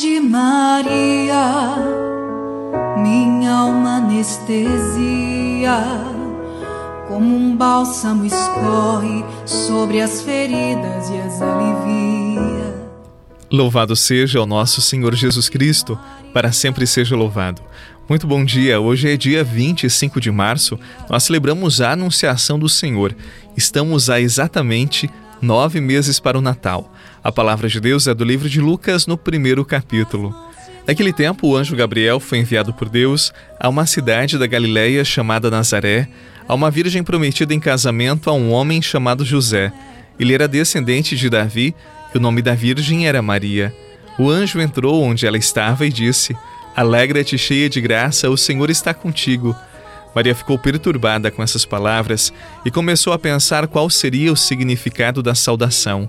de Maria, minha alma anestesia, como um bálsamo escorre sobre as feridas e as alivia. Louvado seja o nosso Senhor Jesus Cristo, para sempre seja louvado. Muito bom dia, hoje é dia 25 de março, nós celebramos a Anunciação do Senhor. Estamos há exatamente nove meses para o Natal. A palavra de Deus é do livro de Lucas, no primeiro capítulo. Naquele tempo, o anjo Gabriel foi enviado por Deus a uma cidade da Galiléia chamada Nazaré, a uma virgem prometida em casamento a um homem chamado José. Ele era descendente de Davi e o nome da virgem era Maria. O anjo entrou onde ela estava e disse: Alegra-te, cheia de graça, o Senhor está contigo. Maria ficou perturbada com essas palavras e começou a pensar qual seria o significado da saudação.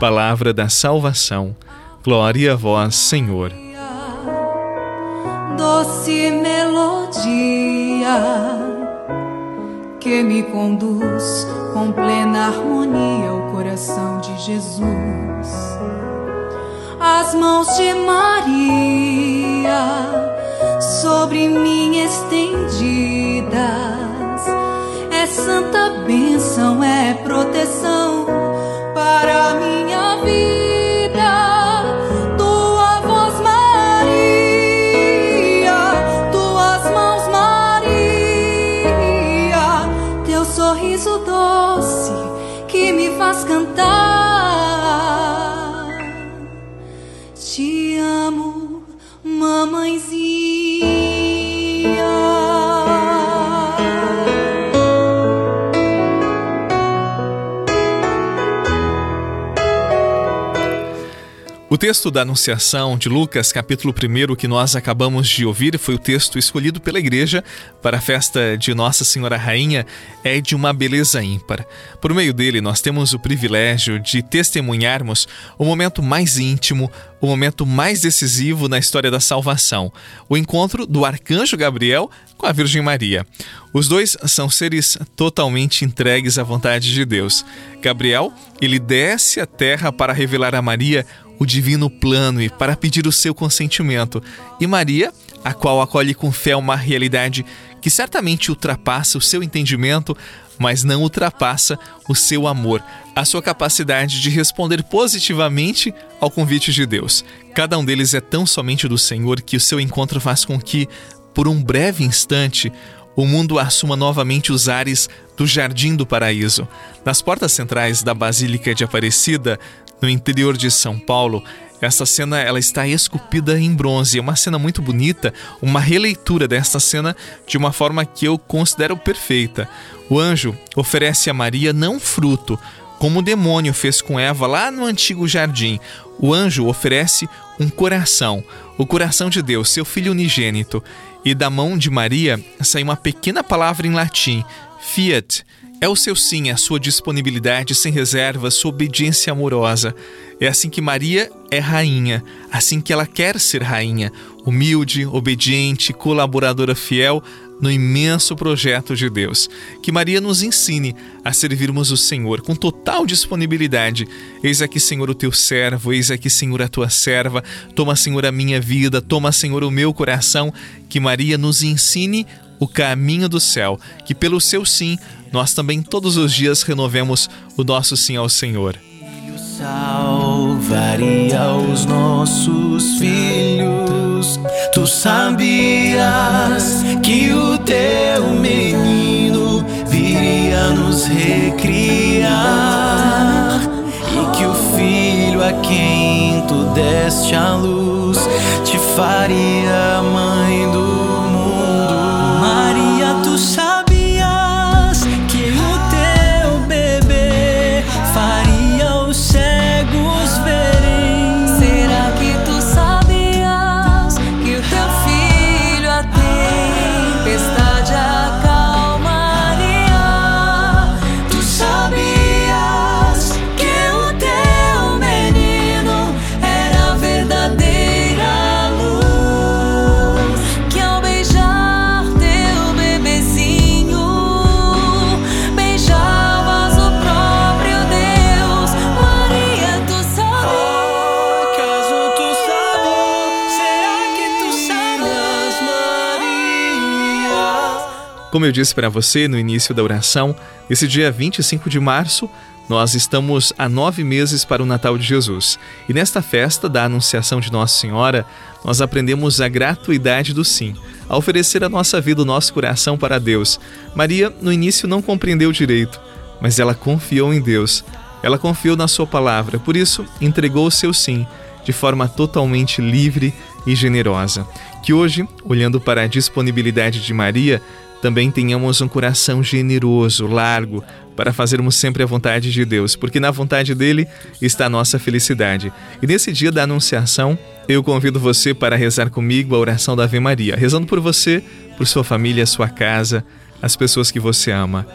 Palavra da salvação. Glória a vós, Senhor. Doce melodia que me conduz com plena harmonia ao coração de Jesus as mãos de Maria sobre mim estendidas. É santa bênção, é faz cantar. O texto da Anunciação de Lucas, capítulo 1, que nós acabamos de ouvir, foi o texto escolhido pela igreja para a festa de Nossa Senhora Rainha, é de uma beleza ímpar. Por meio dele, nós temos o privilégio de testemunharmos o momento mais íntimo, o momento mais decisivo na história da salvação, o encontro do arcanjo Gabriel com a Virgem Maria. Os dois são seres totalmente entregues à vontade de Deus. Gabriel, ele desce à terra para revelar a Maria o divino plano e para pedir o seu consentimento. E Maria, a qual acolhe com fé uma realidade que certamente ultrapassa o seu entendimento, mas não ultrapassa o seu amor, a sua capacidade de responder positivamente ao convite de Deus. Cada um deles é tão somente do Senhor que o seu encontro faz com que, por um breve instante, o mundo assuma novamente os ares do Jardim do Paraíso. Nas portas centrais da Basílica de Aparecida, no interior de São Paulo, essa cena ela está esculpida em bronze. É uma cena muito bonita, uma releitura desta cena de uma forma que eu considero perfeita. O anjo oferece a Maria não fruto, como o demônio fez com Eva lá no antigo jardim. O anjo oferece um coração, o coração de Deus, seu filho unigênito. E da mão de Maria sai uma pequena palavra em latim, fiat, é o seu sim, a sua disponibilidade sem reservas, sua obediência amorosa. É assim que Maria é rainha, assim que ela quer ser rainha, humilde, obediente, colaboradora fiel no imenso projeto de Deus. Que Maria nos ensine a servirmos o Senhor com total disponibilidade. Eis aqui, Senhor, o teu servo, eis aqui, Senhor, a tua serva. Toma, Senhor, a minha vida, toma, Senhor, o meu coração. Que Maria nos ensine o caminho do céu, que pelo seu sim nós também todos os dias renovemos o nosso sim ao Senhor. salvaria os nossos filhos. Tu sabias que o teu menino viria nos recriar e que o filho a quem tu deste a luz te faria Como eu disse para você no início da oração, esse dia 25 de março, nós estamos a nove meses para o Natal de Jesus. E nesta festa da Anunciação de Nossa Senhora, nós aprendemos a gratuidade do sim, a oferecer a nossa vida, o nosso coração para Deus. Maria, no início, não compreendeu direito, mas ela confiou em Deus. Ela confiou na Sua palavra, por isso entregou o seu sim de forma totalmente livre e generosa. Que hoje, olhando para a disponibilidade de Maria, também tenhamos um coração generoso, largo, para fazermos sempre a vontade de Deus, porque na vontade dele está a nossa felicidade. E nesse dia da Anunciação, eu convido você para rezar comigo a oração da Ave Maria, rezando por você, por sua família, sua casa, as pessoas que você ama.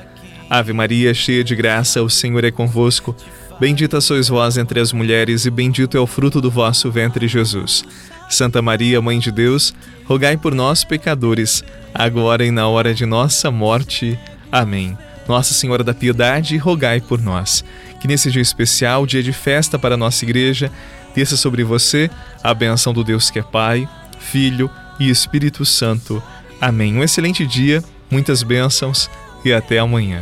Ave Maria, cheia de graça, o Senhor é convosco. Bendita sois vós entre as mulheres, e bendito é o fruto do vosso ventre, Jesus. Santa Maria, Mãe de Deus, rogai por nós, pecadores, agora e na hora de nossa morte. Amém. Nossa Senhora da Piedade, rogai por nós. Que nesse dia especial, dia de festa para a nossa igreja, desça sobre você a benção do Deus que é Pai, Filho e Espírito Santo. Amém. Um excelente dia, muitas bênçãos e até amanhã.